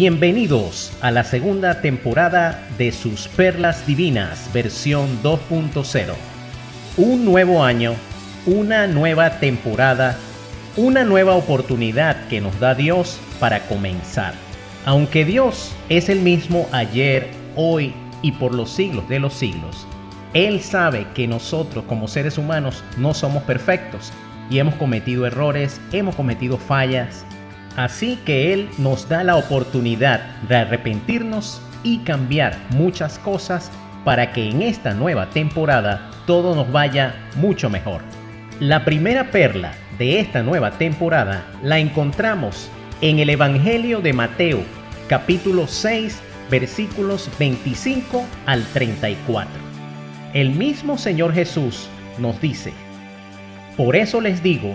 Bienvenidos a la segunda temporada de sus Perlas Divinas, versión 2.0. Un nuevo año, una nueva temporada, una nueva oportunidad que nos da Dios para comenzar. Aunque Dios es el mismo ayer, hoy y por los siglos de los siglos, Él sabe que nosotros como seres humanos no somos perfectos y hemos cometido errores, hemos cometido fallas, Así que Él nos da la oportunidad de arrepentirnos y cambiar muchas cosas para que en esta nueva temporada todo nos vaya mucho mejor. La primera perla de esta nueva temporada la encontramos en el Evangelio de Mateo, capítulo 6, versículos 25 al 34. El mismo Señor Jesús nos dice, Por eso les digo,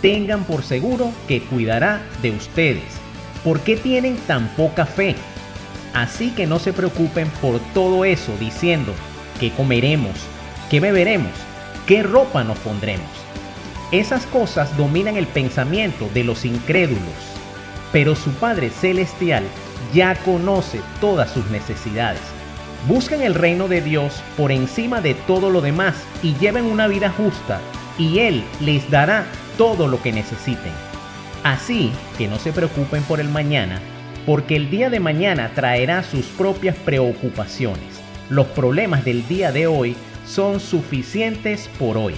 tengan por seguro que cuidará de ustedes. ¿Por qué tienen tan poca fe? Así que no se preocupen por todo eso diciendo qué comeremos, qué beberemos, qué ropa nos pondremos. Esas cosas dominan el pensamiento de los incrédulos, pero su Padre Celestial ya conoce todas sus necesidades. Busquen el reino de Dios por encima de todo lo demás y lleven una vida justa y Él les dará todo lo que necesiten. Así que no se preocupen por el mañana, porque el día de mañana traerá sus propias preocupaciones. Los problemas del día de hoy son suficientes por hoy.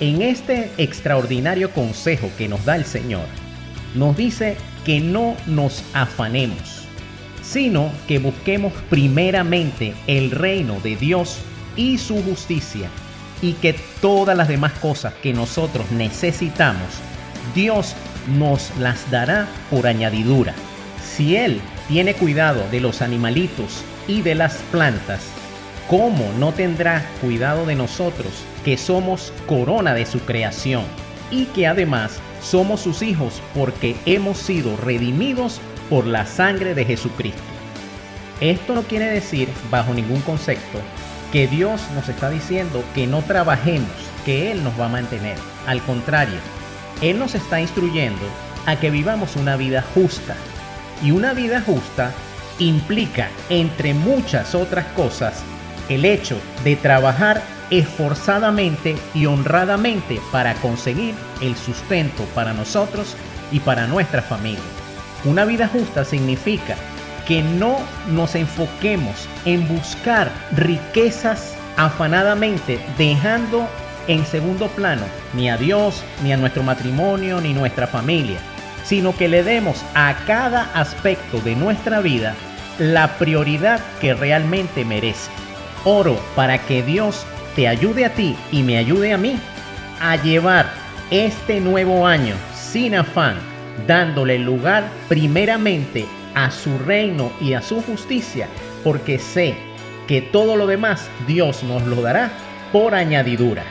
En este extraordinario consejo que nos da el Señor, nos dice que no nos afanemos, sino que busquemos primeramente el reino de Dios y su justicia y que todas las demás cosas que nosotros necesitamos, Dios nos las dará por añadidura. Si Él tiene cuidado de los animalitos y de las plantas, ¿cómo no tendrá cuidado de nosotros que somos corona de su creación y que además somos sus hijos porque hemos sido redimidos por la sangre de Jesucristo? Esto no quiere decir, bajo ningún concepto, que Dios nos está diciendo que no trabajemos, que Él nos va a mantener. Al contrario, Él nos está instruyendo a que vivamos una vida justa. Y una vida justa implica, entre muchas otras cosas, el hecho de trabajar esforzadamente y honradamente para conseguir el sustento para nosotros y para nuestra familia. Una vida justa significa que no nos enfoquemos en buscar riquezas afanadamente, dejando en segundo plano ni a Dios, ni a nuestro matrimonio, ni nuestra familia, sino que le demos a cada aspecto de nuestra vida la prioridad que realmente merece. Oro para que Dios te ayude a ti y me ayude a mí a llevar este nuevo año sin afán dándole lugar primeramente a su reino y a su justicia, porque sé que todo lo demás Dios nos lo dará por añadidura.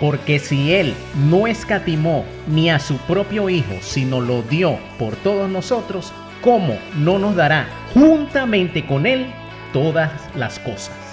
Porque si Él no escatimó ni a su propio Hijo, sino lo dio por todos nosotros, ¿cómo no nos dará juntamente con Él todas las cosas?